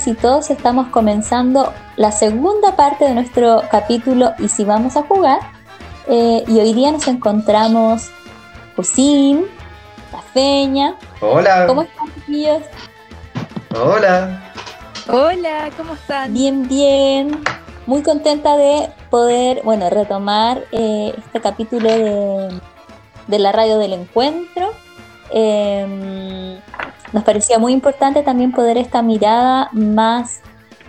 Todas y todos, estamos comenzando la segunda parte de nuestro capítulo Y si vamos a jugar. Eh, y hoy día nos encontramos Josín, La Feña. Hola. ¿Cómo están, chiquillos? Hola. Hola, ¿cómo están? Bien, bien. Muy contenta de poder, bueno, retomar eh, este capítulo de, de la radio del encuentro. Em, nos parecía muy importante también poder esta mirada más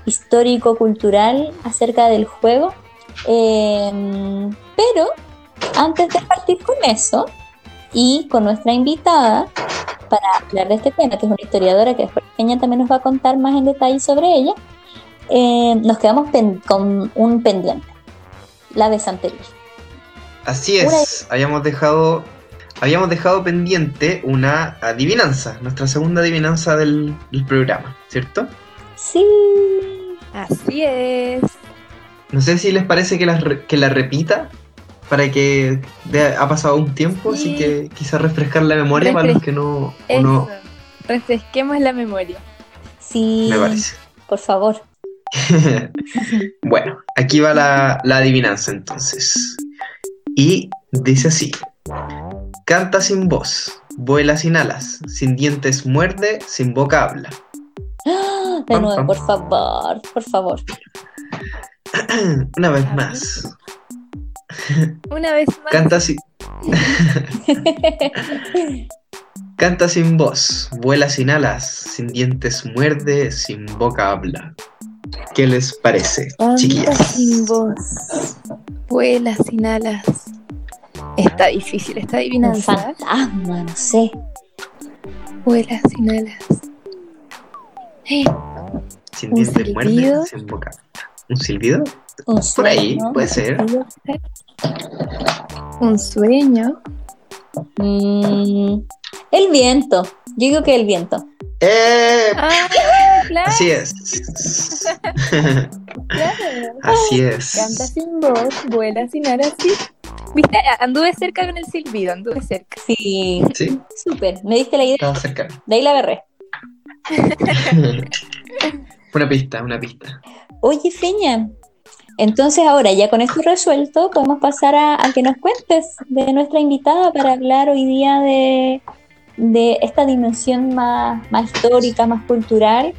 histórico-cultural acerca del juego. Em, pero antes de partir con eso y con nuestra invitada para hablar de este tema, que es una historiadora que después ella también nos va a contar más en detalle sobre ella, em, nos quedamos con un pendiente, la de Santería. Así es, habíamos dejado habíamos dejado pendiente una adivinanza, nuestra segunda adivinanza del, programa, ¿cierto? Sí. Así es. No sé si les parece que la, que la repita para que ha pasado un tiempo, así que quizás refrescar la memoria para los que no, no... Refresquemos la memoria. Sí. Me parece. Por favor. bueno, aquí va la, la adivinanza entonces. Y dice así. Canta sin voz, vuela sin alas, sin dientes muerde, sin boca habla. De nuevo, por favor, por favor. Una vez más. Una vez más. Canta sin. Canta sin voz, vuela sin alas, sin dientes muerde, sin boca habla. ¿Qué les parece, Canta chiquillas? sin voz, vuela sin alas, Está difícil esta adivinanza. Un fantasma, no sé. Vuela sin alas. ¿Eh? Sin dientes muerde, sin boca. ¿Un silbido? Un Por ahí, puede ser. Un sueño. Mm, el viento. Yo digo que el viento. ¡Eh! Ah, claro. Así es. claro. Así es. Canta sin voz, vuela sin alas, sí. Viste, anduve cerca con el silbido, anduve cerca. Sí. Sí. Súper. Me diste la idea. Estaba cerca. De ahí la agarré. una pista, una pista. Oye, Feña. Entonces ahora, ya con esto resuelto, podemos pasar a, que nos cuentes de nuestra invitada para hablar hoy día de, de esta dimensión más, más histórica, más cultural,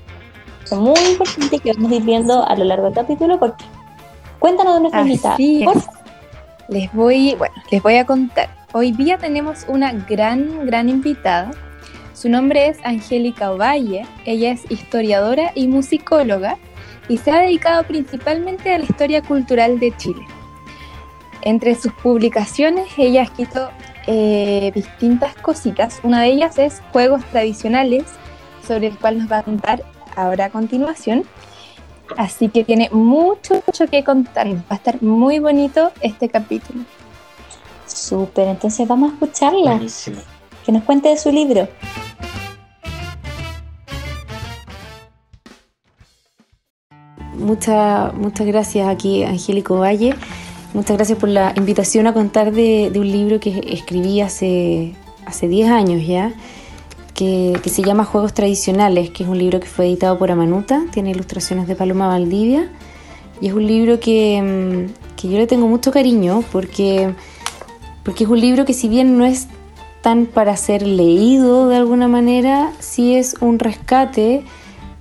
muy importante que vamos a ir viendo a lo largo del capítulo, porque cuéntanos de nuestra invitada. Les voy, bueno, les voy a contar. Hoy día tenemos una gran, gran invitada. Su nombre es Angélica Ovalle. Ella es historiadora y musicóloga y se ha dedicado principalmente a la historia cultural de Chile. Entre sus publicaciones, ella ha escrito eh, distintas cositas. Una de ellas es Juegos Tradicionales, sobre el cual nos va a contar ahora a continuación. Así que tiene mucho, mucho que contarnos. Va a estar muy bonito este capítulo. Súper, entonces vamos a escucharla. Buenísimo. Que nos cuente de su libro. Muchas, muchas gracias aquí, Angélico Valle. Muchas gracias por la invitación a contar de, un libro que escribí hace, hace 10 años ya que, se llama Juegos Tradicionales, que es un libro que fue editado por Amanuta, tiene ilustraciones de Paloma Valdivia, y es un libro que, mm, que yo le tengo mucho cariño porque, porque es un libro que si bien no es tan para ser leído de alguna manera, sí es un rescate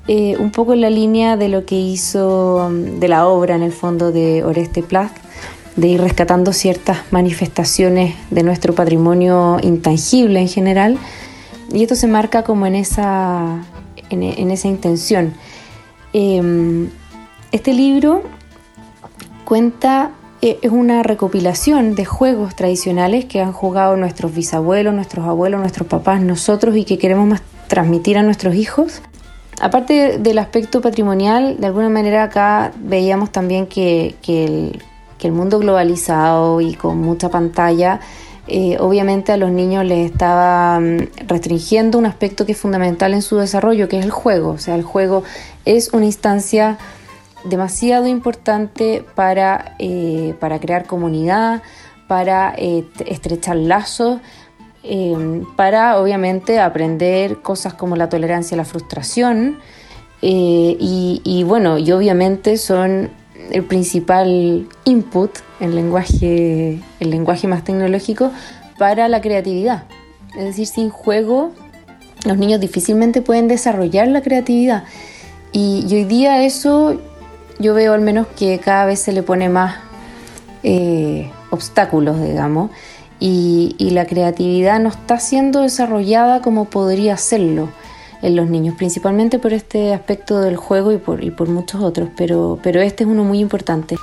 eh, un poco en la línea de lo que hizo mm, de la obra en el fondo de Oreste Plath, de ir rescatando ciertas manifestaciones de nuestro patrimonio intangible en general y esto se marca como en esa, en, esa intención. Em, este libro cuenta, e, es una recopilación de juegos tradicionales que han jugado nuestros bisabuelos, nuestros abuelos, nuestros papás, nosotros y que queremos más transmitir a nuestros hijos. Aparte del aspecto patrimonial, de alguna manera acá veíamos también que, el, que el mundo globalizado y con mucha pantalla eh, obviamente a los niños les estaba mm, restringiendo un aspecto que es fundamental en su desarrollo, que es el juego. O sea, el juego es una instancia demasiado importante para, eh, para crear comunidad, para eh, estrechar lazos, para obviamente aprender cosas como la tolerancia a la frustración y, bueno, y obviamente son el principal input, el lenguaje, el lenguaje más tecnológico, para la creatividad. Es decir, sin juego los niños difícilmente pueden desarrollar la creatividad. Y, hoy día eso yo veo al menos que cada vez se le pone más eh, obstáculos, digamos, y, y, la creatividad no está siendo desarrollada como podría serlo en los niños, principalmente por este aspecto del juego y por, y por muchos otros, pero, pero este es uno muy importante.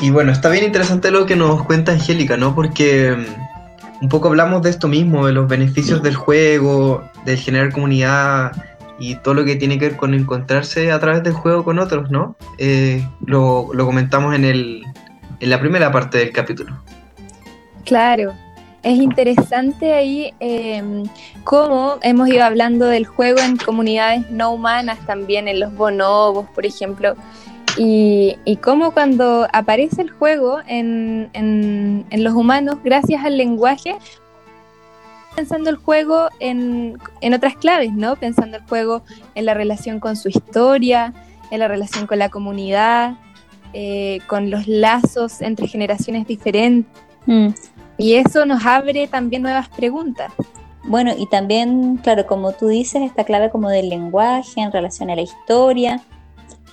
Y bueno, está bien interesante lo que nos cuenta Angélica, ¿no? Porque mm, un poco hablamos de esto mismo, de los beneficios del juego, del generar comunidad y todo lo que tiene que ver con encontrarse a través del juego con otros, ¿no? Eh, lo, lo, comentamos en, el, en la primera parte del capítulo. Claro, es interesante ahí eh, cómo hemos ido hablando del juego en comunidades no humanas también, en los bonobos, por ejemplo, y, y cómo cuando aparece el juego en, en, los humanos, gracias al lenguaje, pensando el juego en, en, otras claves, ¿no? Pensando el juego en la relación con su historia, en la relación con la comunidad, eh, con los lazos entre generaciones diferentes. Mm. Y eso nos abre también nuevas preguntas. Bueno, y también, claro, como tú dices, esta clave como del lenguaje en relación a la historia,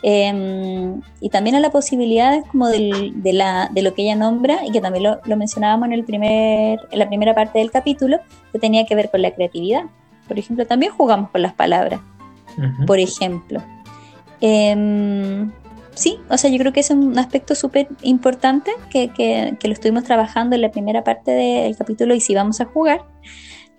em, y también a las posibilidades como de, la, de lo que ella nombra, y que también lo, mencionábamos en, el primer, en la primera parte del capítulo, que tenía que ver con la creatividad. Por ejemplo, también jugamos con las palabras, por ejemplo. Em, sí, o sea, yo creo que es un aspecto súper importante que, que, lo estuvimos trabajando en la primera parte del capítulo y si vamos a jugar.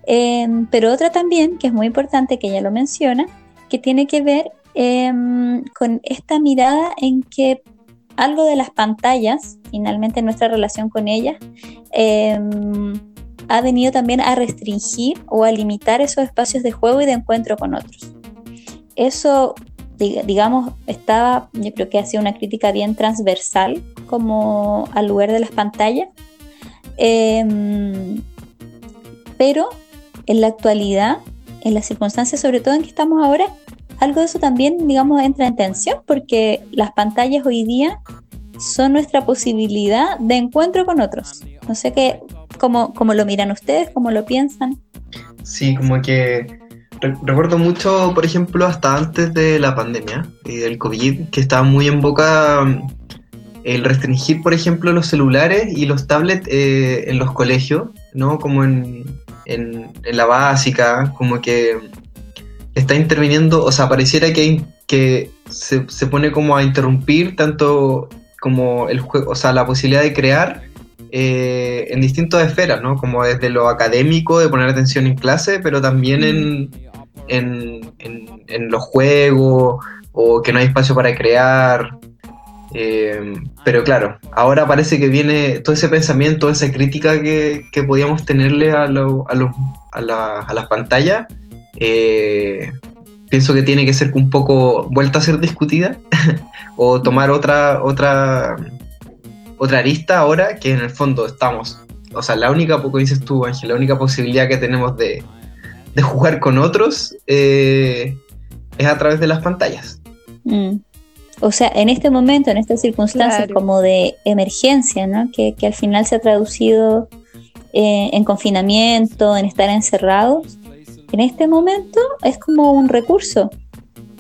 Em, pero otra también, que es muy importante, que ella lo menciona, que tiene que ver em, con esta mirada en que algo de las pantallas, finalmente nuestra relación con ellas, em, ha venido también a restringir o a limitar esos espacios de juego y de encuentro con otros. Eso digamos, estaba, yo creo que hacía una crítica bien transversal como al lugar de las pantallas. Em, pero en la actualidad, en las circunstancias, sobre todo en que estamos ahora, algo de eso también, digamos, entra en tensión porque las pantallas hoy día son nuestra posibilidad de encuentro con otros. No sé qué, cómo, cómo lo miran ustedes, cómo lo piensan. Sí, como que recuerdo mucho, por ejemplo, hasta antes de la pandemia y del COVID, que estaba muy en boca mm, el restringir, por ejemplo, los celulares y los tablets eh, en los colegios, ¿no? Como en, en, la básica, como que está interviniendo, o sea, pareciera que, que se, se pone como a interrumpir tanto como el juego, o sea, la posibilidad de crear eh, en distintas esferas, ¿no? Como desde lo académico, de poner atención en clase, pero también en, en, los juegos o que no hay espacio para crear. Eh, pero claro, ahora parece que viene todo ese pensamiento, esa crítica que, podíamos tenerle a, a, las pantallas. Eh, pienso que tiene que ser un poco vuelta a ser discutida o tomar otra, otra, otra arista ahora que en el fondo estamos. O sea, la única, poco dices tú, la única posibilidad que tenemos de, de jugar con otros eh, es a través de las pantallas. Mm. O sea, en este momento, en estas circunstancias como de emergencia, ¿no? que, al final se ha traducido eh, en confinamiento, en estar encerrados, en este momento es como un recurso.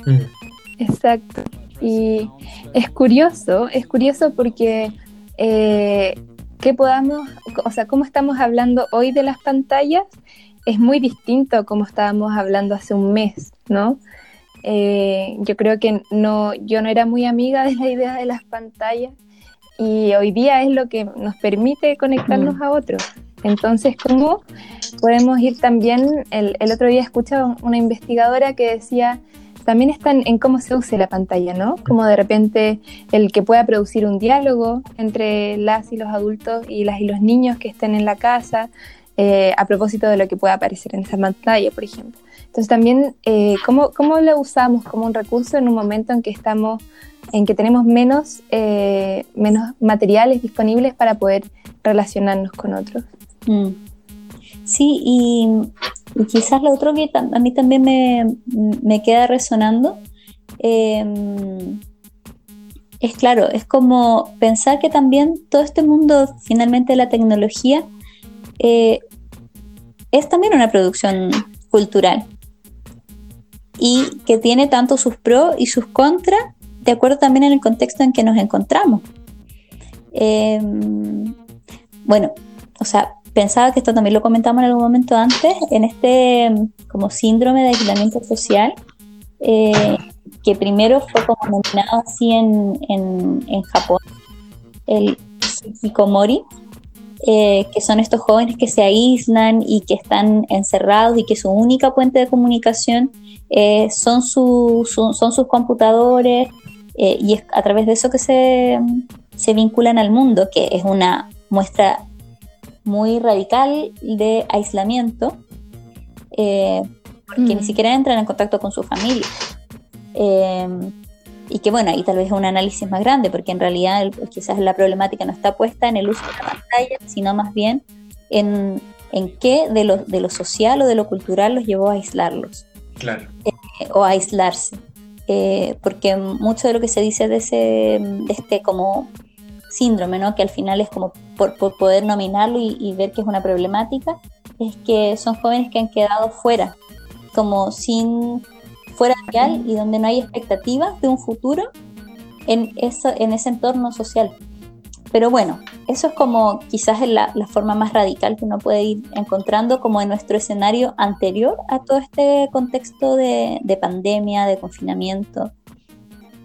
Mm. Exacto. Y es curioso, es curioso porque eh, que podamos, o sea, cómo estamos hablando hoy de las pantallas es muy distinto como estábamos hablando hace un mes, ¿no? Eh, yo creo que no, yo no era muy amiga de la idea de las pantallas y hoy día es lo que nos permite conectarnos mm. a otros. Entonces, ¿cómo podemos ir también? El, el otro día escuchaba una investigadora que decía, también están en cómo se use la pantalla, ¿no? Como de repente el que pueda producir un diálogo entre las y los adultos y las y los niños que estén en la casa, eh, a propósito de lo que pueda aparecer en esa pantalla, por ejemplo. Entonces también, eh, ¿cómo, ¿cómo, lo usamos como un recurso en un momento en que estamos, en que tenemos menos, eh, menos materiales disponibles para poder relacionarnos con otros? Mm. Sí, y Y quizás lo otro que a mí también me, queda resonando em, es claro, es como pensar que también todo este mundo finalmente la tecnología eh, es también una producción cultural y que tiene tanto sus pros y sus contras de acuerdo también en el contexto en que nos encontramos. Em, bueno, o sea, pensaba que esto también lo comentamos en algún momento antes, en este como síndrome de aislamiento social, eh, que primero fue como nominado así en, en, Japón, el Hikomori, eh, que son estos jóvenes que se aíslan y que están encerrados y que su única fuente de comunicación eh, son, son sus computadores y es a través de eso que se, se vinculan al mundo, que es una muestra muy radical de aislamiento, eh, porque ni mm. siquiera entran en contacto con su familia. Y que bueno, ahí tal vez es un análisis más grande, porque en realidad quizás la problemática no está puesta en el uso de la pantalla, sino más bien en, en qué de lo, de lo social o de lo cultural los llevó a aislarlos. Claro. Eh, o a aislarse. Eh, porque mucho de lo que se dice de, ese, de este como síndrome, ¿no? que al final es como por, poder nominarlo y, ver que es una problemática, es que son jóvenes que han quedado fuera, como sin fuera real y donde no hay expectativas de un futuro en, eso, en ese entorno social. Pero bueno, eso es como quizás la, la, forma más radical que uno puede ir encontrando como en nuestro escenario anterior a todo este contexto de, de pandemia, de confinamiento.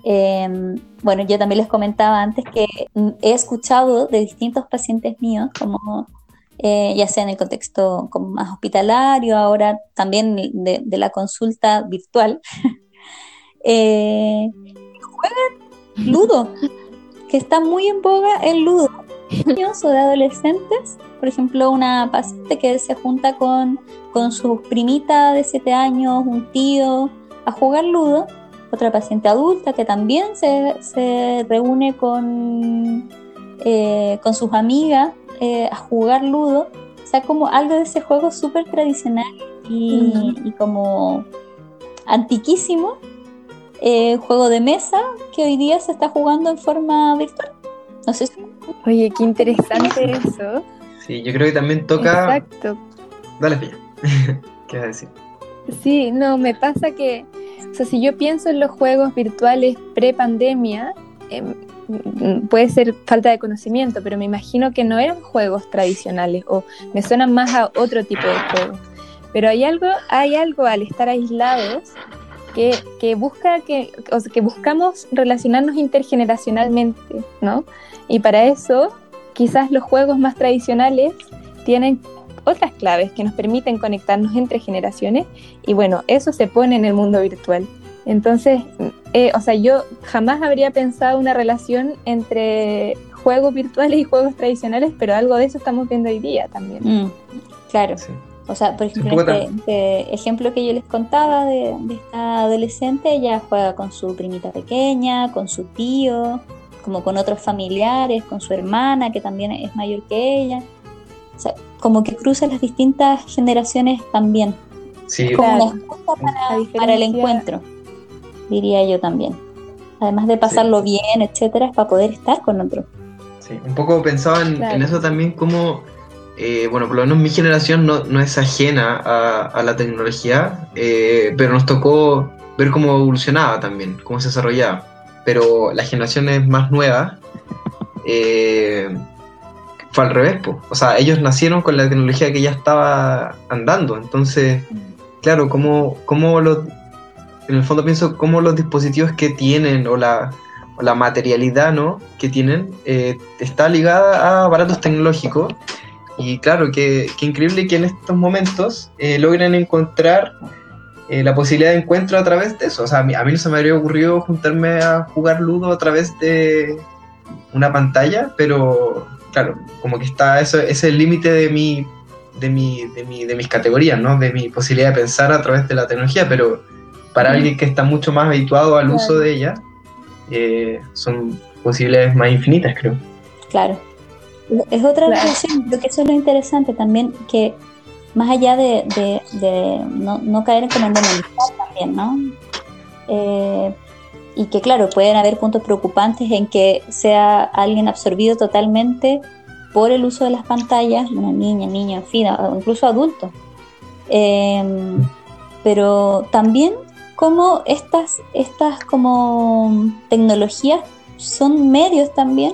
Em, bueno, yo también les comentaba antes que he escuchado de distintos pacientes míos, como eh, ya sea en el contexto como más hospitalario, ahora también de, la consulta virtual, eh, juegan ludo, que está muy en boga el ludo. Niños o de adolescentes, por ejemplo, una paciente que se junta con, con su primita de 7 años, un tío, a jugar ludo. Otra paciente adulta que también se, reúne con, eh, con sus amigas eh, a jugar ludo. O sea, como algo de ese juego súper tradicional y, como antiquísimo, eh, juego de mesa que hoy día se está jugando en forma virtual. No sé Oye, qué interesante eso. Sí, yo creo que también toca... Exacto. Dale, Pilla. ¿Qué vas a decir? Sí, no, me pasa que o sea, si yo pienso en los juegos virtuales pre-pandemia, em, puede ser falta de conocimiento, pero me imagino que no eran juegos tradicionales o me suenan más a otro tipo de juegos. Pero hay algo, hay algo al estar aislados que, que busca que, o que buscamos relacionarnos intergeneracionalmente, ¿no? Y para eso, quizás los juegos más tradicionales tienen otras claves que nos permiten conectarnos entre generaciones y bueno, eso se pone en el mundo virtual. Entonces, eh, o sea, yo jamás habría pensado una relación entre juegos virtuales y juegos tradicionales, pero algo de eso estamos viendo hoy día también. Mm, claro. O sea, por ejemplo, este, este, ejemplo que yo les contaba de, de, esta adolescente, ella juega con su primita pequeña, con su tío, como con otros familiares, con su hermana, que también es mayor que ella. O sea, como que cruza las distintas generaciones también. Sí. Como una excusa para, el encuentro, diría yo también. Además de pasarlo bien, etcétera, es para poder estar con otro. Sí, un poco pensaba en, eso también como, eh, bueno, por lo menos mi generación no, no es ajena a, la tecnología, eh, pero nos tocó ver cómo evolucionaba también, cómo se desarrollaba. Pero las generaciones más nuevas, eh, fue al revés, o sea, ellos nacieron con la tecnología que ya estaba andando, entonces, claro, como, como los, en el fondo pienso cómo los dispositivos que tienen o la, materialidad ¿no? que tienen eh, está ligada a aparatos tecnológicos y claro, que, increíble que en estos momentos eh, logren encontrar eh, la posibilidad de encuentro a través de eso. O sea, a mí, a mí no se me habría ocurrido juntarme a jugar ludo a través de una pantalla, pero claro, como que está eso, ese es el límite de mi, de, mi, de, mi, de mis categorías, ¿no? De mi posibilidad de pensar a través de la tecnología, pero para alguien que está mucho más habituado al uso de ella, eh, son posibilidades más infinitas, creo. Claro. Es otra reflexión, creo que eso es lo interesante también, que más allá de, no, caer como en también, ¿no? Eh, y que claro, pueden haber puntos preocupantes en que sea alguien absorbido totalmente por el uso de las pantallas, una niña, niño, en fin, o incluso adulto. Em, pero también como estas, estas como tecnologías son medios también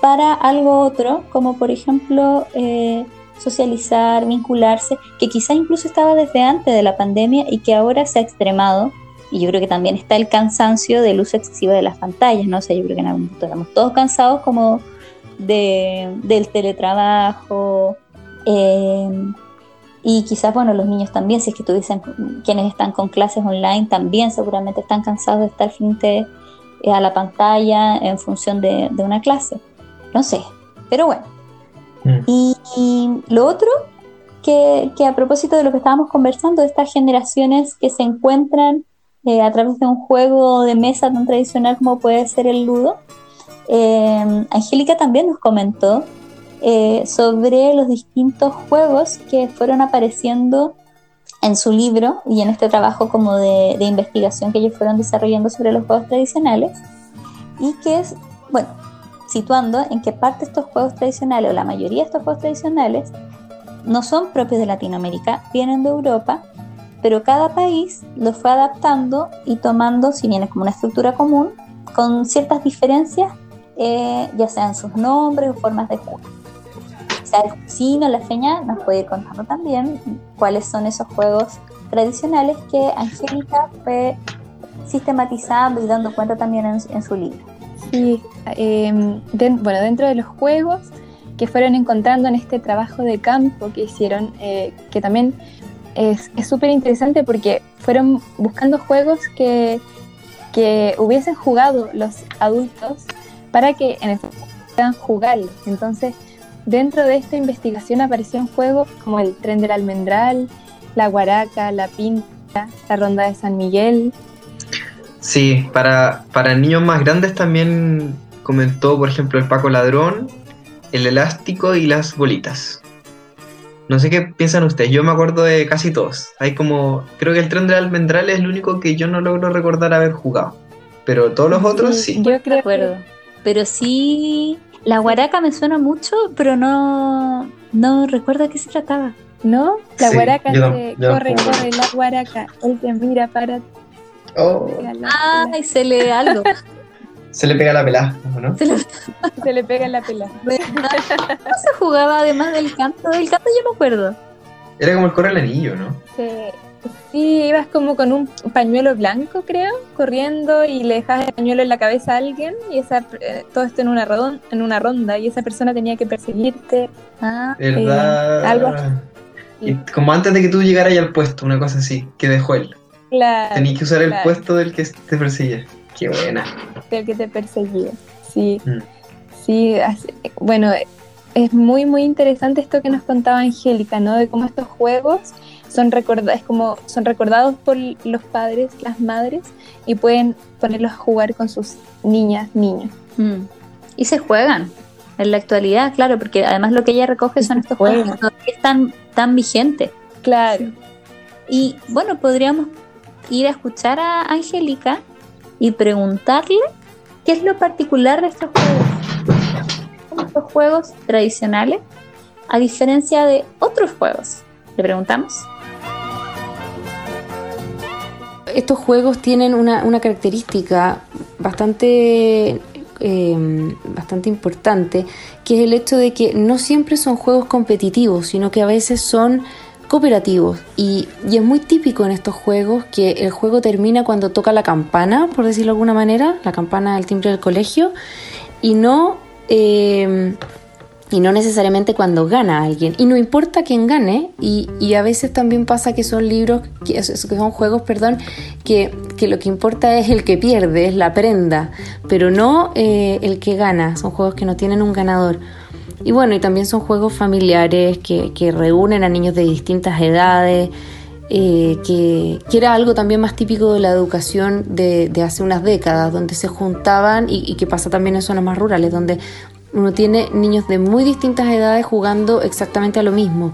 para algo otro, como por ejemplo eh, socializar, vincularse, que quizá incluso estaba desde antes de la pandemia y que ahora se ha extremado. Y yo creo que también está el cansancio del uso excesivo de las pantallas, ¿no? sé, yo creo que en algún momento estamos todos cansados como de, del teletrabajo. Eh, y quizás, bueno, los niños también, si es que tuviesen quienes están con clases online, también seguramente están cansados de estar frente eh, a la pantalla en función de, una clase. No sé, pero bueno. Mm. Y, lo otro, que, a propósito de lo que estábamos conversando, de estas generaciones que se encuentran eh, a través de un juego de mesa tan tradicional como puede ser el ludo, eh, Angélica también nos comentó eh, sobre los distintos juegos que fueron apareciendo en su libro y en este trabajo como de, investigación que ellos fueron desarrollando sobre los juegos tradicionales. Y que es, bueno, situando en que parte estos juegos tradicionales o la mayoría de estos juegos tradicionales no son propios de Latinoamérica, vienen de Europa, pero cada país los fue adaptando y tomando, si bien es como una estructura común, con ciertas diferencias, eh, ya sean sus nombres o formas de juego el no la feña nos puede ir contando también cuáles son esos juegos tradicionales que Angélica fue sistematizando y dando cuenta también en, su libro. Sí, em, bueno, dentro de los juegos que fueron encontrando en este trabajo de campo que hicieron, eh, que también es súper interesante porque fueron buscando juegos que, que hubiesen jugado los adultos para que en efecto puedan jugarlos. Entonces, Dentro de esta investigación aparecieron juegos como el Tren del Almendral, la Guaraca, la Pinta, la Ronda de San Miguel. Sí, para, para niños más grandes también comentó, por ejemplo, el Paco Ladrón, el elástico y las bolitas. No sé qué piensan ustedes, yo me acuerdo de casi todos. Hay como, creo que el tren del almendral es el único que yo no logro recordar haber jugado. Pero todos los otros sí. Yo creo acuerdo. Pero sí la guaraca me suena mucho, pero no, no recuerdo de qué se trataba. ¿No? La guaraca se corre, corre, la guaraca. Él te mira para. Oh. Ay, se lee algo. Se le pega la pelada, ¿no? Se le, se le pega la pelada. ¿Cómo se jugaba además del canto? Del canto yo me acuerdo. Era como el corre el anillo, ¿no? Sí. Sí, ibas como con un pañuelo blanco, creo, corriendo y le dejabas el pañuelo en la cabeza a alguien y esa, eh, todo esto en una, en una ronda y esa persona tenía que perseguirte. Ah, ¿Verdad? algo Y como antes de que tú llegaras al puesto, una cosa así, que dejó él. Claro. Tenías que usar el puesto del que te perseguía. Qué buena. Del que te perseguía, sí. Mm. Sí, bueno, es muy, muy interesante esto que nos contaba Angélica, ¿no? De cómo estos juegos son, recordados, como, son recordados por los padres, las madres, y pueden ponerlos a jugar con sus niñas, niños. Mm. Y se juegan en la actualidad, claro, porque además lo que ella recoge son estos juegos que están tan vigentes. Claro. Y bueno, podríamos ir a escuchar a Angélica y preguntarle qué es lo particular de estos juegos. Estos juegos tradicionales, a diferencia de otros juegos. ¿Le preguntamos? Estos juegos tienen una, característica bastante, em, bastante importante, que es el hecho de que no siempre son juegos competitivos, sino que a veces son cooperativos. Y, es muy típico en estos juegos que el juego termina cuando toca la campana, por decirlo de alguna manera, la campana del timbre del colegio, y no em, y no necesariamente cuando gana alguien. Y no importa quién gane, y, a veces también pasa que son libros, que, son juegos, perdón, que, lo que importa es el que pierde, es la prenda, pero no eh, el que gana. Son juegos que no tienen un ganador. Y bueno, y también son juegos familiares que, reúnen a niños de distintas edades. Eh, que, era algo también más típico de la educación de, hace unas décadas, donde se juntaban y, y, que pasa también en zonas más rurales, donde uno tiene niños de muy distintas edades jugando exactamente a lo mismo.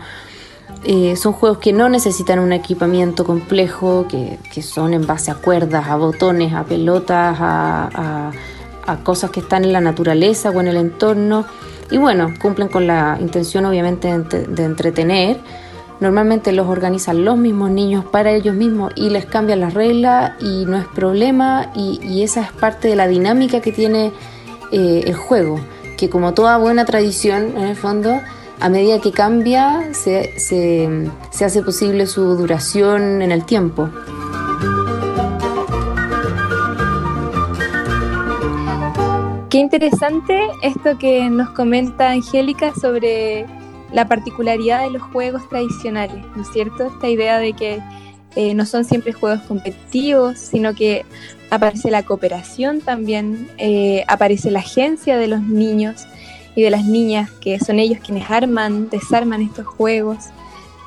eh, son juegos que no necesitan un equipamiento complejo, que, son en base a cuerdas, a botones, a pelotas, a, cosas que están en la naturaleza o en el entorno. Y bueno, cumplen con la intención obviamente de, entretener. Normalmente los organizan los mismos niños para ellos mismos y les cambian las reglas y no es problema y, esa es parte de la dinámica que tiene eh, el juego, que como toda buena tradición en el fondo a medida que cambia, se, hace posible su duración en el tiempo. Qué interesante esto que nos comenta Angélica sobre la particularidad de los juegos tradicionales, ¿no es cierto? Esta idea de que eh, no son siempre juegos competitivos, sino que aparece la cooperación también, eh, aparece la agencia de los niños, y de las niñas, que son ellos quienes arman, desarman estos juegos,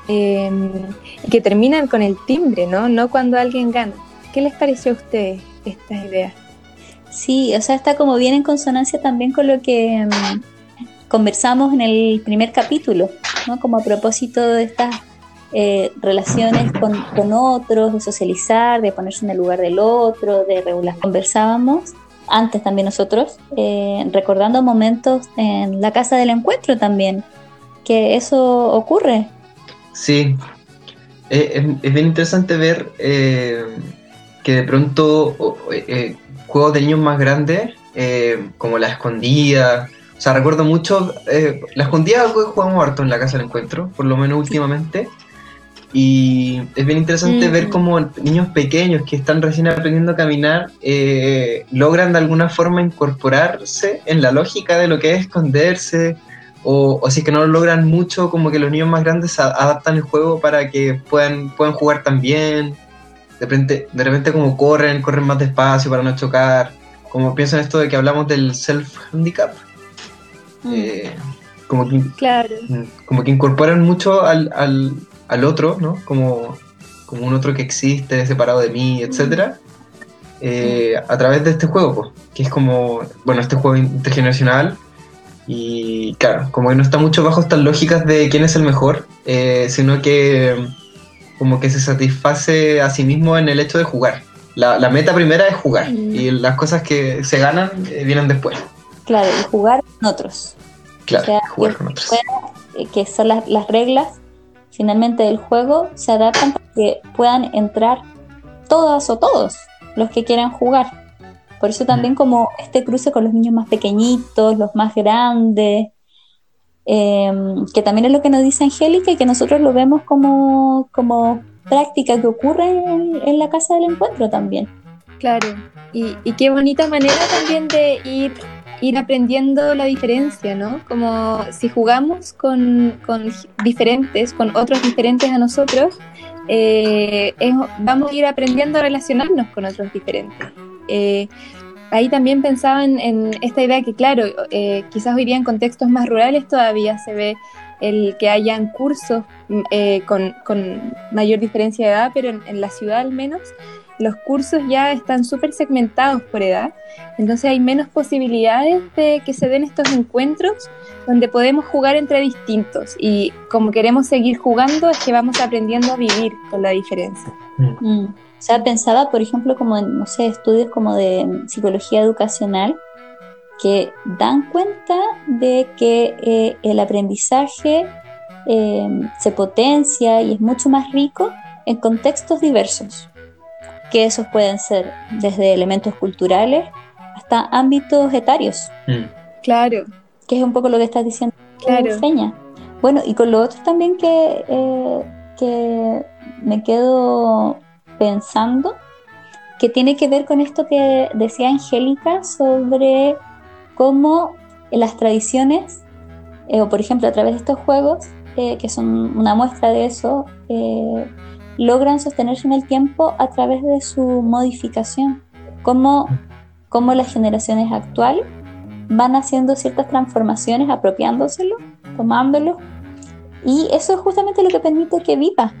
y que terminan con el timbre, ¿no? No cuando alguien gana. ¿Qué les pareció a ustedes estas ideas? Sí, o sea, está como bien en consonancia también con lo que em, conversamos en el primer capítulo, ¿no? Como a propósito de estas eh, relaciones con, con, otros, de socializar, de ponerse en el lugar del otro, de regular. Conversábamos antes también nosotros, eh, recordando momentos en la casa del encuentro también, que eso ocurre. Sí, eh, es, bien interesante ver eh, que de pronto juegos de niños más grandes, como la escondida, o sea, recuerdo mucho, la escondida algo que jugamos harto en la casa del encuentro, por lo menos últimamente. Y es bien interesante ver mm. cómo niños pequeños que están recién aprendiendo a caminar eh, logran de alguna forma incorporarse en la lógica de lo que es esconderse, o, si es que no lo logran mucho, como que los niños más grandes adaptan el juego para que puedan, puedan jugar también. De repente, de repente como corren, corren más despacio para no chocar. Como pienso en esto de que hablamos del self-handicap. Mm. Eh, como, que, claro. como que incorporan mucho al, al otro, ¿no? Como, como un otro que existe, separado de mí, etcétera, eh, a través de este juego, pues, que es como, bueno, este juego intergeneracional. Y claro, como que no está mucho bajo estas lógicas de quién es el mejor, eh, sino que como que se satisface a sí mismo en el hecho de jugar. La, meta primera es jugar y las cosas que se ganan eh, vienen después. Claro, y jugar con otros. Claro, jugar con otros. que son las, las reglas finalmente del juego se adaptan para que puedan entrar todas o todos los que quieran jugar. Por eso también como este cruce con los niños más pequeñitos, los más grandes, em, que también es lo que nos dice Angélica y que nosotros lo vemos como, como práctica que ocurre en, la casa del encuentro también. Claro, y, y qué bonita manera también de ir ir aprendiendo la diferencia, ¿no? Como si jugamos con, diferentes, con otros diferentes a nosotros, eh, vamos a ir aprendiendo a relacionarnos con otros diferentes. Eh, ahí también pensaba en, esta idea que, claro, eh, quizás hoy día en contextos más rurales todavía se ve el que hayan cursos con, mayor diferencia de edad, pero en la ciudad al menos los cursos ya están súper segmentados por edad, entonces hay menos posibilidades de que se den estos encuentros donde podemos jugar entre distintos y como queremos seguir jugando es que vamos aprendiendo a vivir con la diferencia. Mm. Mm. O sea, pensaba, por ejemplo, como en, no sé, estudios como de psicología educacional que dan cuenta de que eh, el aprendizaje eh, se potencia y es mucho más rico en contextos diversos que esos pueden ser desde elementos culturales hasta ámbitos etarios. Mm. Claro. Que es un poco lo que estás diciendo, claro. Bueno, y con lo otro también que, eh, que me quedo pensando, que tiene que ver con esto que decía Angélica sobre cómo las tradiciones, eh, o por ejemplo a través de estos juegos, eh, que son una muestra de eso, logran sostenerse en el tiempo a través de su modificación, como, como las generaciones actuales van haciendo ciertas transformaciones, apropiándoselo, tomándolo, y eso es justamente lo que permite que viva.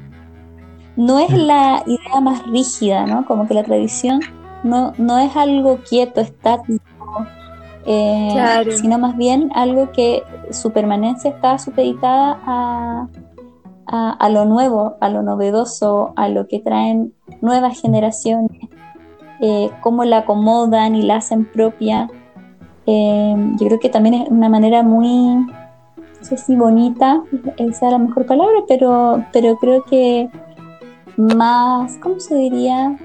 No es la idea más rígida, ¿no? Como que la tradición no, no es algo quieto, estático, eh, sino más bien algo que su permanencia está supeditada a, a, lo nuevo, a lo novedoso, a lo que traen nuevas generaciones, eh, cómo la acomodan y la hacen propia. Eh, yo creo que también es una manera muy, no sé si bonita, esa es la mejor palabra, pero, pero creo que más, ¿cómo se diría?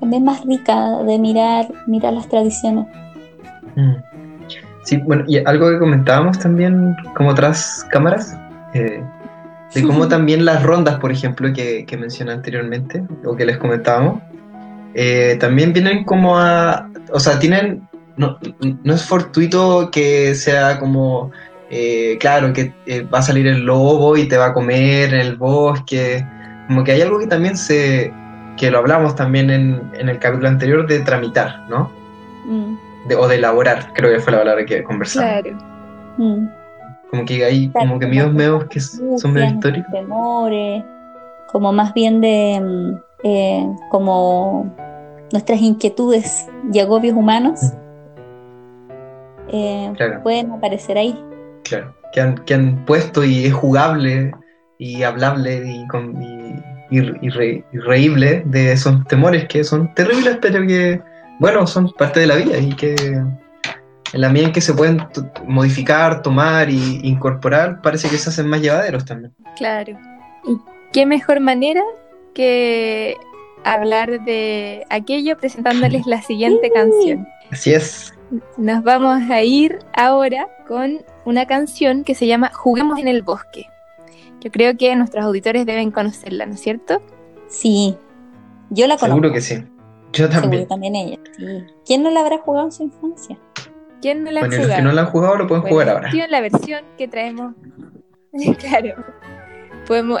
También más rica de mirar, mirar las tradiciones. Mm. Sí, bueno, y algo que comentábamos también como otras cámaras, eh, de cómo también las rondas, por ejemplo, que, que mencioné anteriormente, o que les comentábamos, eh, también vienen como a, o sea, tienen, no, no es fortuito que sea como, eh, claro, que va a salir el lobo y te va a comer en el bosque, como que hay algo que también se, que lo hablamos también en, en el capítulo anterior de tramitar, ¿no? Mm. De, o de elaborar, creo que fue la palabra que conversamos. Claro. Mm. Como que hay como que miedos meos que son medio históricos. Temores, como más bien de mm, eh, como nuestras inquietudes y agobios humanos eh, pueden aparecer ahí. Claro, que han, que han puesto y es jugable y hablable y, y, reíble de esos temores que son terribles, pero que, bueno, son parte de la vida y que en la medida en que se pueden modificar, tomar e incorporar, parece que se hacen más llevaderos también. Claro. ¿Y qué mejor manera que hablar de aquello presentándoles la siguiente canción? Así es. Nos vamos a ir ahora con una canción que se llama Juguemos en el bosque. Yo creo que nuestros auditores deben conocerla, ¿no es cierto? Sí, yo la conozco. Seguro que sí. Yo también. Seguro también ella. ¿Quién no la habrá jugado en su infancia? ¿Quién no la ha bueno, jugado? Los que no la han jugado lo pueden jugar ahora. la versión que traemos. claro. Podemos,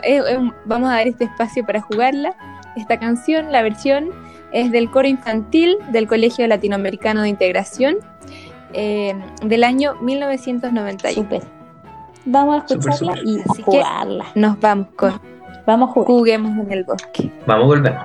vamos a dar este espacio para jugarla. Esta canción, la versión, es del coro infantil del Colegio Latinoamericano de Integración eh, del año 1991. Super. Vamos a escucharla y jugarla. Nos vamos con. Vamos a jugar. Juguemos en el bosque. Vamos, volvemos.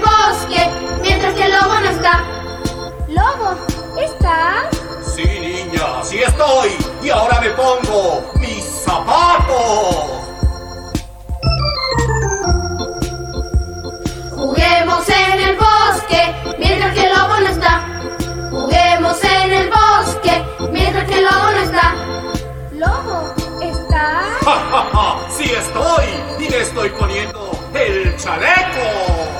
bosque mientras que el lobo no está. ¿Lobo? ¿Estás? Sí, niña, sí estoy. Y ahora me pongo mis zapatos. Juguemos en el bosque mientras que el lobo no está. Juguemos en el bosque mientras que el lobo no está. ¿Lobo? ¿Estás? ¡Ja, ja, ja! ¡Sí estoy! Y le estoy poniendo el chaleco.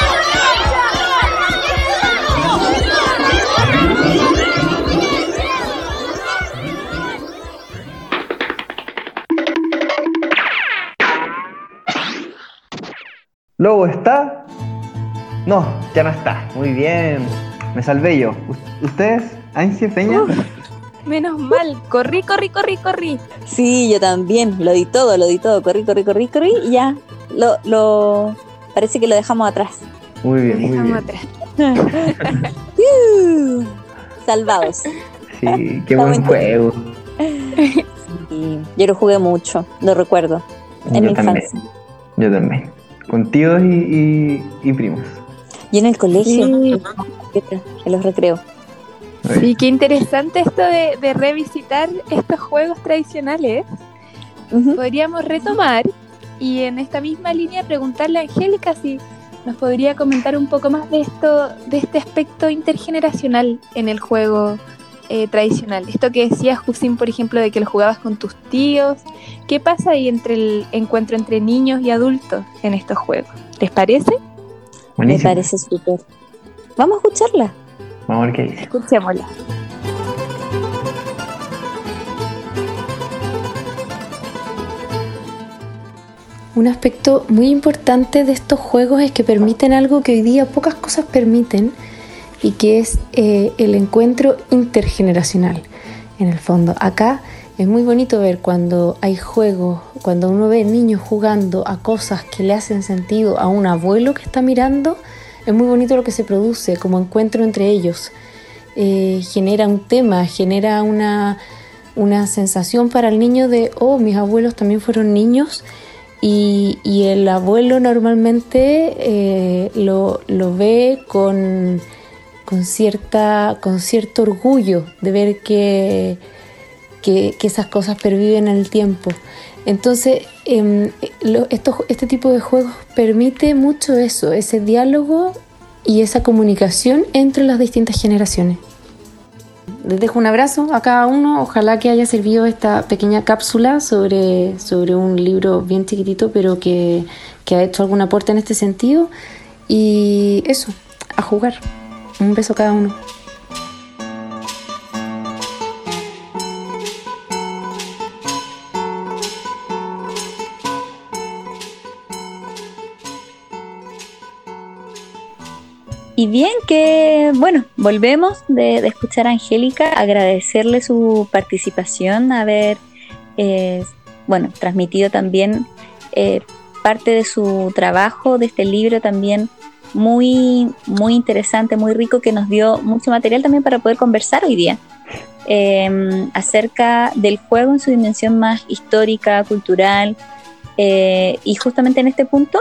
no está. Muy bien. Me salvé yo. ¿Ustedes? ¿Angie, Peña? Menos mal. Corrí, corrí, corrí, corrí. Sí, yo también. Lo di todo, lo di todo. Corrí, corrí, corrí, corrí. Y ya. Lo, lo... Parece que lo dejamos atrás. Muy bien, muy Dejamos bien. atrás. ¡Iu! Salvados. Sí, qué Está buen juego. Yo lo jugué mucho, lo recuerdo. En Yo mi también. infancia. Yo también. Con tíos y, y, y primos. Y en el colegio. Sí. En los recreos. Sí, qué interesante esto de, de revisitar estos juegos tradicionales. Podríamos retomar y en esta misma línea preguntarle a Angélica si nos podría comentar un poco más de esto, de este aspecto intergeneracional en el juego eh, tradicional. Esto que decías, Jusín, por ejemplo, de que lo jugabas con tus tíos. ¿Qué pasa ahí entre el encuentro entre niños y adultos en estos juegos? ¿Les parece? Me parece súper. Vamos a escucharla. Vamos a ver qué dice. Escuchémosla. Un aspecto muy importante de estos juegos es que permiten algo que hoy día pocas cosas permiten y que es eh, el encuentro intergeneracional. En el fondo, acá es muy bonito ver cuando hay juegos, cuando uno ve niños jugando a cosas que le hacen sentido a un abuelo que está mirando, es muy bonito lo que se produce como encuentro entre ellos. Eh, genera un tema, genera una, una sensación para el niño de, oh, mis abuelos también fueron niños y, y el abuelo normalmente eh, lo, lo ve con, con, cierta, con cierto orgullo de ver que, que, que esas cosas perviven en el tiempo. Entonces, esto- este tipo de juegos permite mucho eso, ese diálogo y esa comunicación entre las distintas generaciones. Les dejo un abrazo a cada uno. Ojalá que haya servido esta pequeña cápsula sobre, sobre un libro bien chiquitito, pero que, que ha hecho algún aporte en este sentido. Y eso, a jugar. Un beso cada uno. Y bien que, bueno, volvemos de, de escuchar a Angélica, agradecerle su participación, haber, eh, bueno, transmitido también eh, parte de su trabajo, de este libro también muy, muy interesante, muy rico, que nos dio mucho material también para poder conversar hoy día eh, acerca del juego en su dimensión más histórica, cultural, eh, y justamente en este punto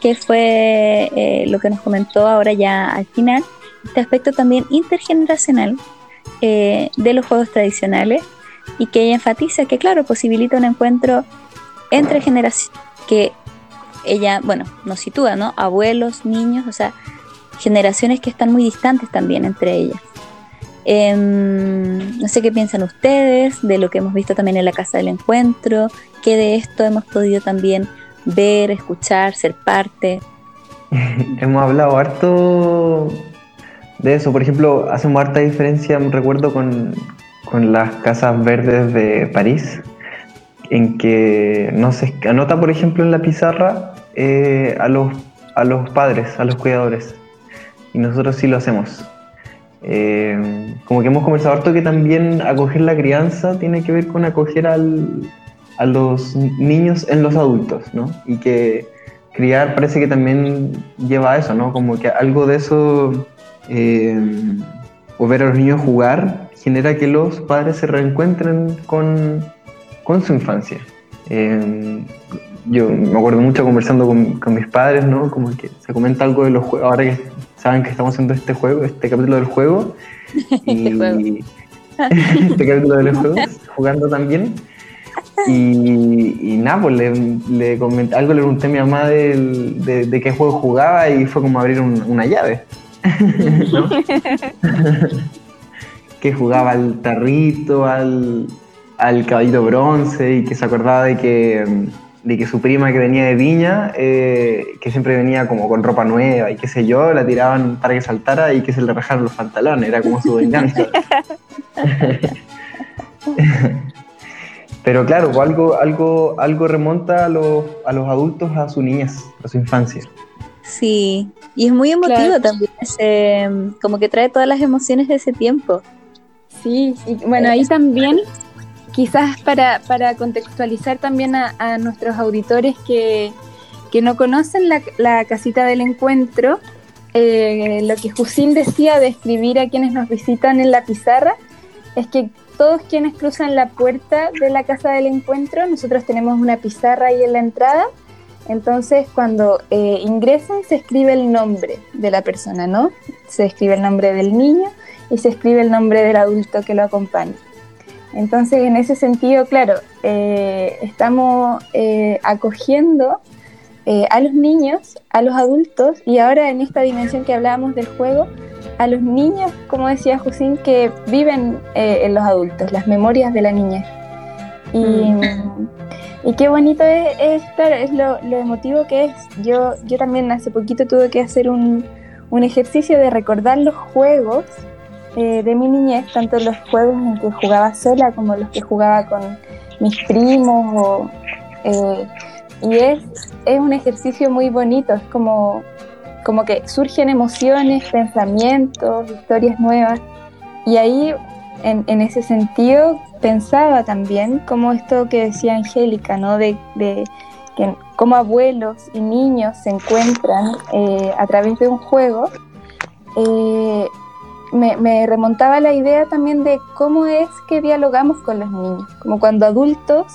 que fue eh, lo que nos comentó ahora ya al final, este aspecto también intergeneracional eh, de los juegos tradicionales y que ella enfatiza que, claro, posibilita un encuentro entre generaciones que ella, bueno, nos sitúa, ¿no? Abuelos, niños, o sea, generaciones que están muy distantes también entre ellas. Em, no sé qué piensan ustedes de lo que hemos visto también en la Casa del Encuentro, qué de esto hemos podido también ver, escuchar, ser parte. Hemos hablado harto de eso. Por ejemplo, hacemos harta diferencia, recuerdo, con, con las casas verdes de París, en que no se anota, por ejemplo, en la pizarra eh, a, los, a los padres, a los cuidadores. Y nosotros sí lo hacemos. Eh, como que hemos conversado harto que también acoger la crianza tiene que ver con acoger al, a los niños en los adultos, ¿no? Y que criar parece que también lleva a eso, ¿no? Como que algo de eso, eh, o ver a los niños jugar, genera que los padres se reencuentren con, con su infancia. Eh, yo me acuerdo mucho conversando con, con, mis padres, ¿no? Como que se comenta algo de los juegos, ahora que saben que estamos haciendo este juego, este capítulo del juego, y Este juego. este capítulo de los juegos, jugando también. Y, y nada, pues le, le comenté, algo le pregunté a mi mamá del- de, de qué juego jugaba y fue como abrir un- una llave. ¿no? que jugaba al tarrito, al, al caballito bronce y que se acordaba de que, de que su prima que venía de Viña, eh, que siempre venía como con ropa nueva y qué sé yo, la tiraban para que saltara y que se le rajaron los pantalones, era como su venganza. Pero claro, pues algo, algo, algo remonta a los, a los adultos a su niñez, a su infancia. Sí, y es muy emotivo Claro. también, ese, como que trae todas las emociones de ese tiempo. Sí, y bueno, ahí también, quizás para, para contextualizar también a, nuestros auditores que, que no conocen la, la casita del encuentro, eh, lo que Jusín decía de escribir a quienes nos visitan en la pizarra es que todos quienes cruzan la puerta de la casa del encuentro, nosotros tenemos una pizarra ahí en la entrada, entonces cuando eh, ingresan se escribe el nombre de la persona, ¿no? Se escribe el nombre del niño y se escribe el nombre del adulto que lo acompaña. Entonces, en ese sentido, claro, eh, estamos acogiendo eh, a los niños, a los adultos y ahora en esta dimensión que hablábamos del juego, a los niños, como decía Jusín, que viven eh, en los adultos, las memorias de la niñez. Y, mm. y qué bonito es, claro, es lo, emotivo que es. Yo, yo también hace poquito tuve que hacer un, un ejercicio de recordar los juegos eh, de mi niñez, tanto los juegos en que jugaba sola como los que jugaba con mis primos o y es, es un ejercicio muy bonito, es como, como que surgen emociones, pensamientos, historias nuevas. Y ahí, en, en ese sentido, pensaba también como esto que decía Angélica, ¿no? De, de que cómo abuelos y niños se encuentran eh, a través de un juego. Eh, me, me, remontaba la idea también de cómo es que dialogamos con los niños, como cuando adultos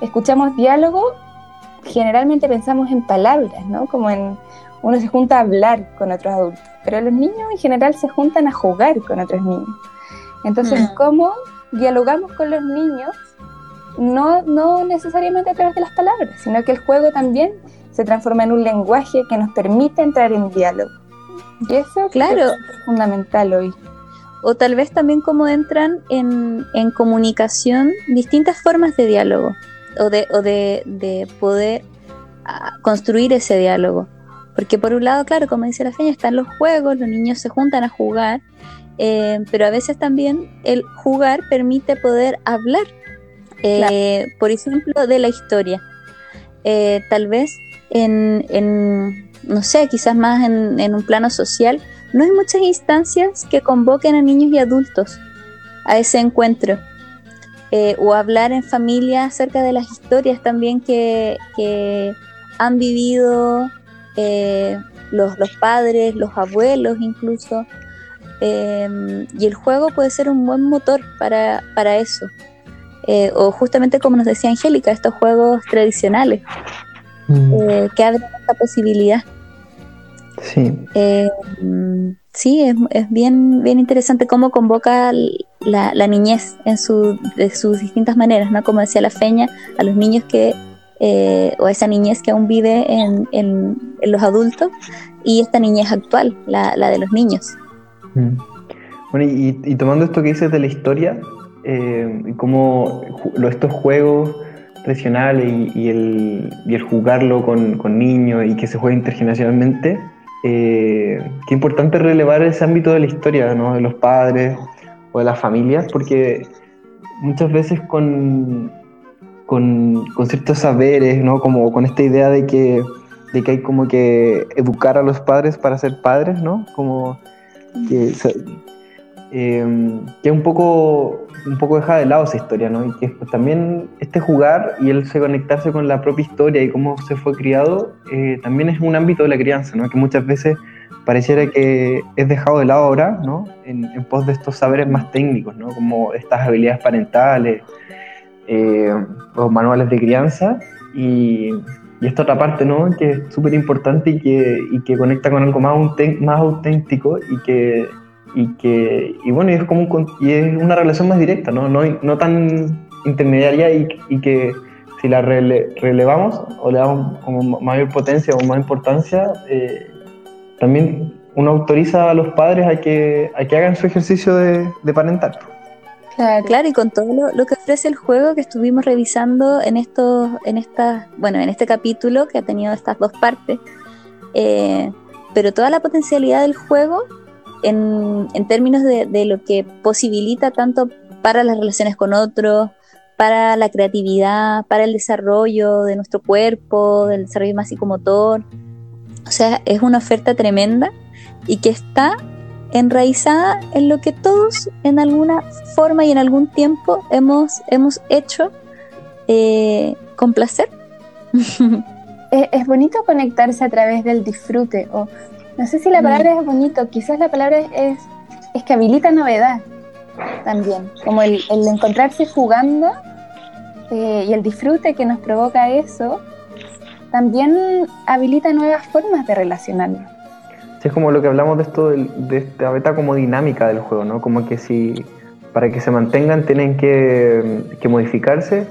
escuchamos diálogo generalmente pensamos en palabras, ¿no? Como en uno se junta a hablar con otros adultos, pero los niños en general se juntan a jugar con otros niños. Entonces, mm. ¿cómo dialogamos con los niños? No, no necesariamente a través de las palabras, sino que el juego también se transforma en un lenguaje que nos permite entrar en diálogo. Y eso claro. es fundamental hoy. O tal vez también cómo entran en, en comunicación distintas formas de diálogo o de, o de, poder ah, construir ese diálogo. Porque por un lado, claro, como dice la feña, están los juegos, los niños se juntan a jugar, eh, pero a veces también el jugar permite poder hablar, eh, por ejemplo, de la historia. Eh, tal vez en, en, no sé, quizás más en, en un plano social, no hay muchas instancias que convoquen a niños y adultos a ese encuentro. Eh, o hablar en familia acerca de las historias también que, han vivido eh, los, padres, los abuelos incluso. Em, y el juego puede ser un buen motor para, eso. Eh, o justamente como nos decía Angélica, estos juegos tradicionales mm. que abren esta posibilidad. Sí. Em, sí, es, bien, bien interesante cómo convoca la, niñez en su, de sus distintas maneras, ¿no? Como decía la Feña, a los niños que, eh, o esa niñez que aún vive en, en, los adultos, y esta niñez actual, la, la de los niños. Mm. Bueno, y, tomando esto que dices de la historia, eh, cómo estos juegos tradicionales y, el, y el jugarlo con, con niños y que se juega intergeneracionalmente, eh, qué importante relevar ese ámbito de la historia, ¿no? de los padres o de las familias, porque muchas veces con, con, ciertos saberes, ¿no? como con esta idea de que, de que hay como que educar a los padres para ser padres, ¿no? como que Em, que un poco, un poco deja de lado esa historia, ¿no? Y que también este jugar y el se conectarse con la propia historia y cómo se fue criado, eh, también es un ámbito de la crianza, ¿no? Que muchas veces pareciera que es dejado de lado ahora, ¿no? En, pos de estos saberes más técnicos, ¿no? Como estas habilidades parentales eh, o manuales de crianza y, y, esta otra parte, ¿no? Que es súper importante y que, y que conecta con algo más, más auténtico y que y que y bueno es como y es una relación más directa no no, no tan intermediaria y, y que si la relevamos o le damos como mayor potencia o más importancia eh, también uno autoriza a los padres a que a que hagan su ejercicio de, de parental. Claro, claro, y con todo lo, que ofrece el juego que estuvimos revisando en estos, en estas, bueno, en este capítulo que ha tenido estas dos partes, eh, pero toda la potencialidad del juego en, términos de, lo que posibilita tanto para las relaciones con otros, para la creatividad, para el desarrollo de nuestro cuerpo, del desarrollo más psicomotor. O sea, es una oferta tremenda y que está enraizada en lo que todos en alguna forma y en algún tiempo hemos, hemos hecho eh, con placer. es, bonito conectarse a través del disfrute, o no sé si la palabra es bonito, quizás la palabra es, es que habilita novedad también, como el, encontrarse jugando eh, y el disfrute que nos provoca eso, también habilita nuevas formas de relacionarnos. Sí, es como lo que hablamos de esto, de, esta beta como dinámica del juego, ¿no? Como que si para que se mantengan tienen que, que modificarse.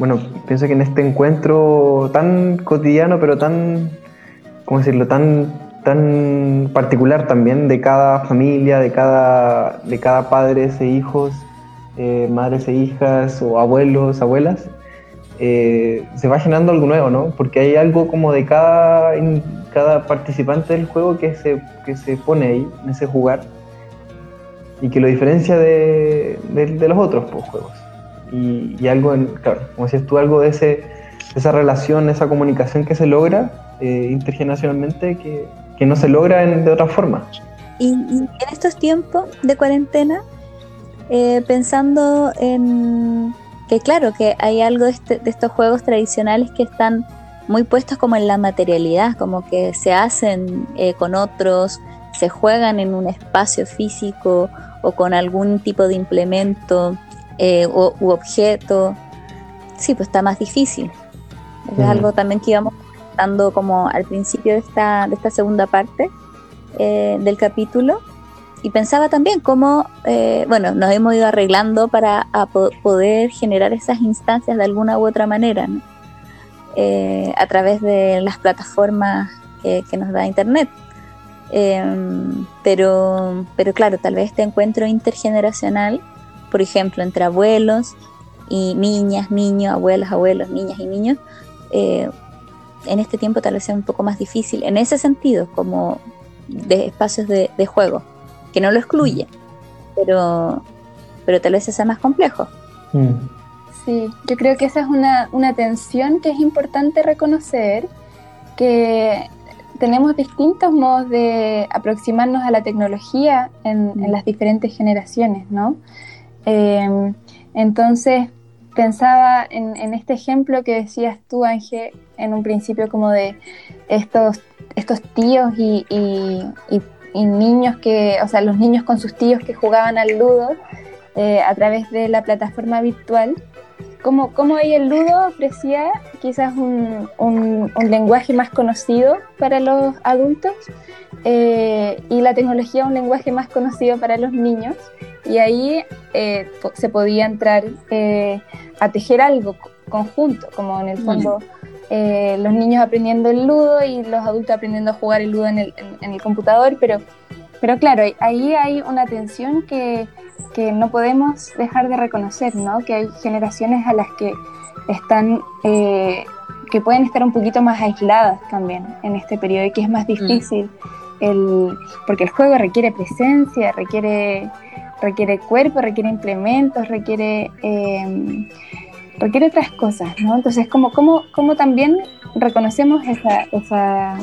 Bueno, pienso que en este encuentro tan cotidiano, pero tan, ¿cómo decirlo?, tan tan particular también de cada familia, de cada, de cada padres e hijos, eh, madres e hijas o abuelos, abuelas, eh, se va generando algo nuevo, ¿no? Porque hay algo como de cada, cada participante del juego que se, que se pone ahí, en ese jugar, y que lo diferencia de, de, los otros pues, juegos. Y, y, algo, en, claro, como decías tú, algo de, ese, esa relación, esa comunicación que se logra eh, intergeneracionalmente que, que no se logra de otra forma. Y, en estos tiempos de cuarentena, eh, pensando en que claro, que hay algo este, de, estos juegos tradicionales que están muy puestos como en la materialidad, como que se hacen eh, con otros, se juegan en un espacio físico o con algún tipo de implemento eh, u objeto. Sí, pues está más difícil. Es algo también que íbamos estando como al principio de esta, de esta segunda parte eh, del capítulo. Y pensaba también cómo, eh, bueno, nos hemos ido arreglando para poder generar esas instancias de alguna u otra manera, eh, a través de las plataformas que, nos da Internet. Em, pero, pero claro, tal vez este encuentro intergeneracional, por ejemplo, entre abuelos y niñas, niños, abuelos, abuelos, niñas y niños, en este tiempo tal vez sea un poco más difícil en ese sentido, como de espacios de, juego, que no lo excluye, pero, pero tal vez sea más complejo. Mm. Sí, yo creo que esa es una, una tensión que es importante reconocer, que tenemos distintos modos de aproximarnos a la tecnología en, en las diferentes generaciones, ¿no? Eh, entonces, pensaba en, este ejemplo que decías tú, Ángel, en un principio como de estos, estos tíos y, niños que, o sea, los niños con sus tíos que jugaban al ludo eh, a través de la plataforma virtual. Como, como ahí el ludo ofrecía quizás un, un, lenguaje más conocido para los adultos eh, y la tecnología un lenguaje más conocido para los niños y ahí eh, se podía entrar eh, a tejer algo conjunto, como en el mm. Eh, los niños aprendiendo el ludo y los adultos aprendiendo a jugar el ludo en el, en, el computador, pero, pero claro, ahí hay una tensión que, que, no podemos dejar de reconocer, ¿no? que hay generaciones a las que están... que pueden estar un poquito más aisladas también en este periodo y que es más mm. difícil el, porque el juego requiere presencia, requiere requiere cuerpo, requiere implementos, requiere, em, requiere otras cosas, ¿no? Entonces, ¿cómo, cómo, también reconocemos esa, esa,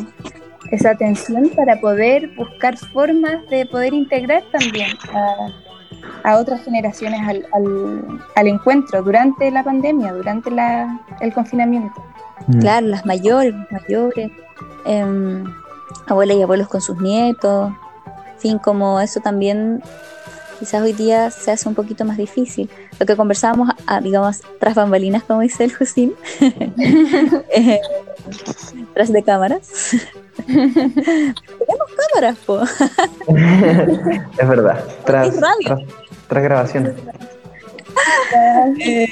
esa tensión para poder buscar formas de poder integrar también a, otras generaciones al, al, encuentro durante la pandemia, durante la, el confinamiento? Mm. Claro, las mayores, los mayores, eh, abuelas y abuelos con sus nietos, en fin, como eso también quizás hoy día se hace un poquito más difícil. Lo que conversábamos, ah, digamos, tras bambalinas, como dice el Jusín, eh, tras de cámaras. Tenemos cámaras, po. es verdad, tras, tras, grabación. Eh,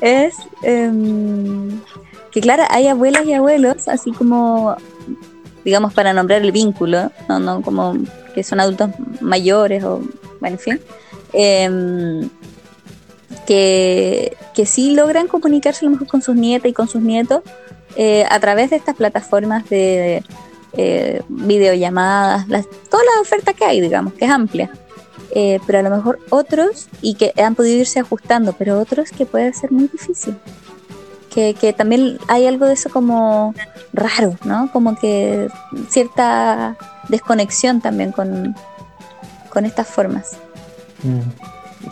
es em, que, claro, hay abuelas y abuelos, así como, digamos, para nombrar el vínculo, no, no como que son adultos mayores o, bueno, en fin, em, que, que sí logran comunicarse a lo mejor con sus nietas y con sus nietos eh, a través de estas plataformas de eh, videollamadas, las, toda la oferta que hay, digamos, que es amplia. Eh, pero a lo mejor otros, y que han podido irse ajustando, pero otros que puede ser muy difícil. que, que también hay algo de eso como raro, ¿no? Como que cierta desconexión también con, con estas formas.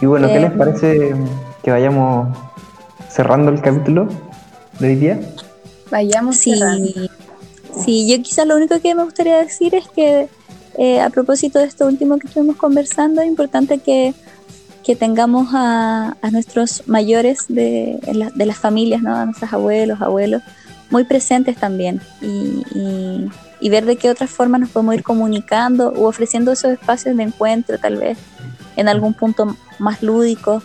Y bueno, ¿qué Eh, les parece que vayamos cerrando el capítulo de hoy día? Vayamos cerrando. Sí, sí, yo quizás lo único que me gustaría decir es que eh, a propósito de esto último que estuvimos conversando, es importante que, que tengamos a, a nuestros mayores de, la- de las familias, ¿no? a nuestros abuelos, abuelos, muy presentes también y, y- y ver de qué otras formas nos podemos ir comunicando u ofreciendo esos espacios de encuentro tal vez en algún punto más lúdico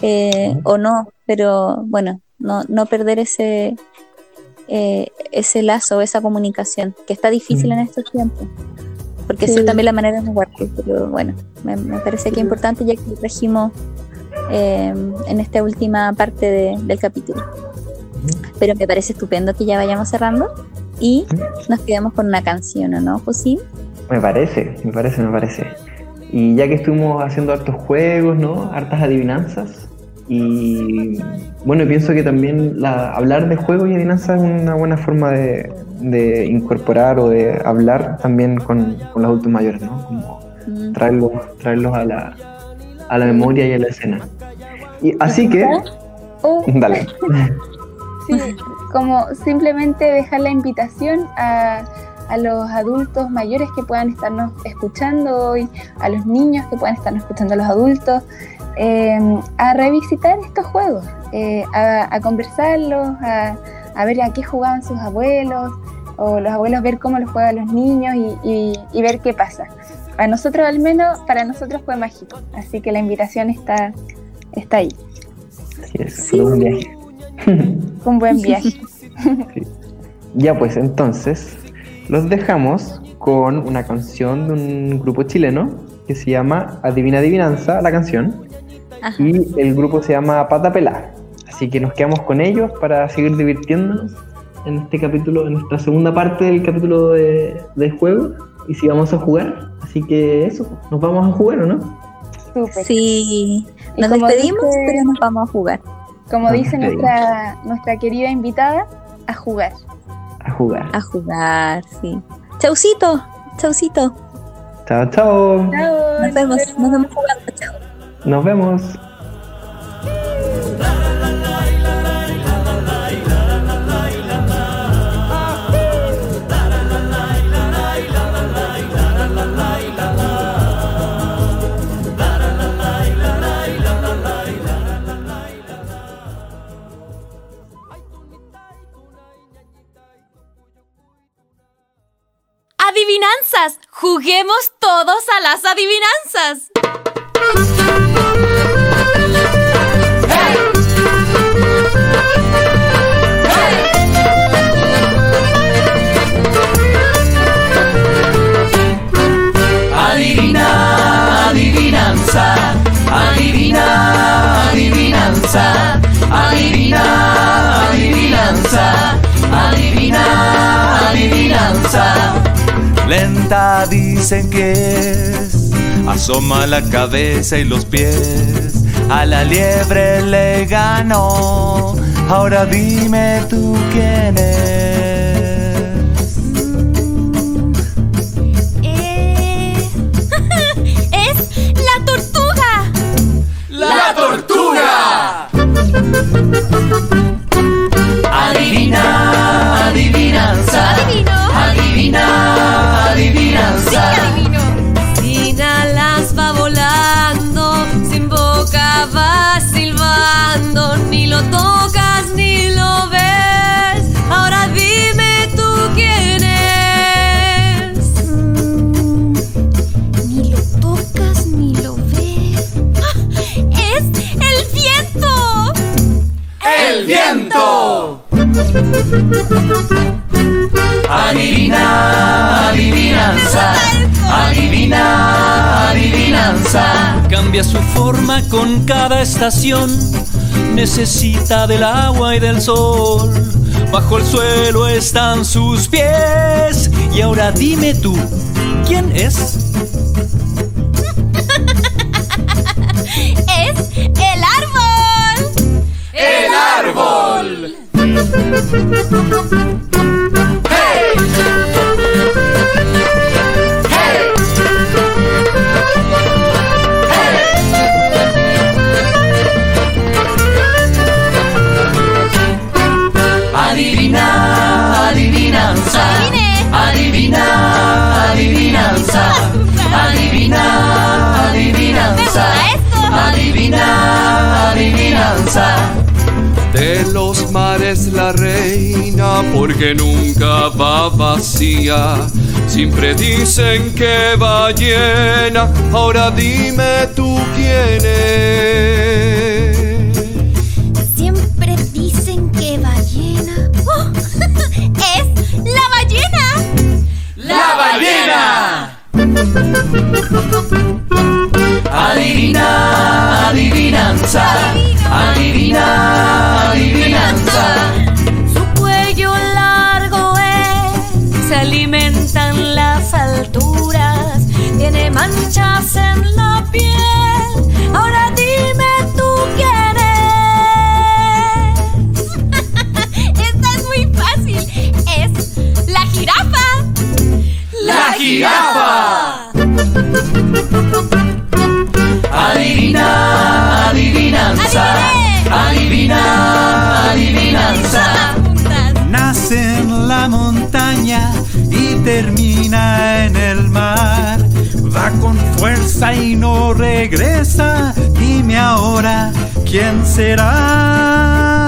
eh, o no, pero bueno, no, no perder ese, eh, ese lazo, esa comunicación, que está difícil Mm. en estos tiempos. Porque Sí. eso también la manera de guardar, pero bueno, me, me parece que es importante ya que lo trajimos eh, en esta última parte de- del capítulo. Pero me parece estupendo que ya vayamos cerrando y nos quedemos con una canción, ¿o no, José? Me parece, me parece, me parece. Y ya que estuvimos haciendo hartos juegos, ¿no? Hartas adivinanzas. Y bueno, pienso que también la- hablar de juegos y adivinanzas es una buena forma de, de incorporar o de hablar también con, con los adultos mayores, ¿no? Como Mm. traerlos, traerlos a la, a la memoria y a la escena. Y así que, O dale. Sí, como simplemente dejar la invitación a, a los adultos mayores que puedan estarnos escuchando hoy, a los niños que puedan estarnos escuchando a los adultos, eh, a revisitar estos juegos, eh, a, a conversarlos, a, a ver a qué jugaban sus abuelos, o los abuelos ver cómo los juegan los niños y, y- y ver qué pasa. A nosotros al menos, para nosotros fue mágico, así que la invitación está, está ahí. Así es, un viaje. Un buen viaje. Ya pues entonces los dejamos con una canción de un grupo chileno que se llama Adivina Adivinanza, la canción, Ajá. y el grupo se llama Pata Pelá. Así que nos quedamos con ellos para seguir divirtiéndonos en este capítulo, en nuestra segunda parte del capítulo de, de juego. Y si vamos a jugar, así que eso, nos vamos a jugar o no? Sí, nos despedimos, dice- pero nos vamos a jugar. Como dice nuestra, nuestra querida invitada, a jugar. A jugar. A jugar, sí. Chaucito, chaucito. Chao, chao. Nos vemos, nos vemos jugando, chao. Nos vemos. Juguemos todos a las adivinanzas. Dicen que es, asoma la cabeza y los pies, a la liebre le ganó, ahora dime tú quién es. Adivina, adivinanza, adivina, adivinanza. Cambia su forma con cada estación, necesita del agua y del sol. Bajo el suelo están sus pies. Y ahora dime tú, ¿quién es? ¡Es el árbol! ¡El árbol! Adivina, adivinanza. Adivina, adivinanza. Adivina, adivinanza. De los mares la reina, porque nunca va vacía. Siempre dicen que va llena, ahora dime tú quién es. Adivina, adivinanza. Adivina, adivinanza. Su cuello largo es, se alimenta en las alturas, tiene manchas en la piel. Ahora dime jirafa. Adivina, adivinanza. Adivina, adivinanza. Nace en la montaña y termina en el mar. Va con fuerza y no regresa. Dime ahora quién será.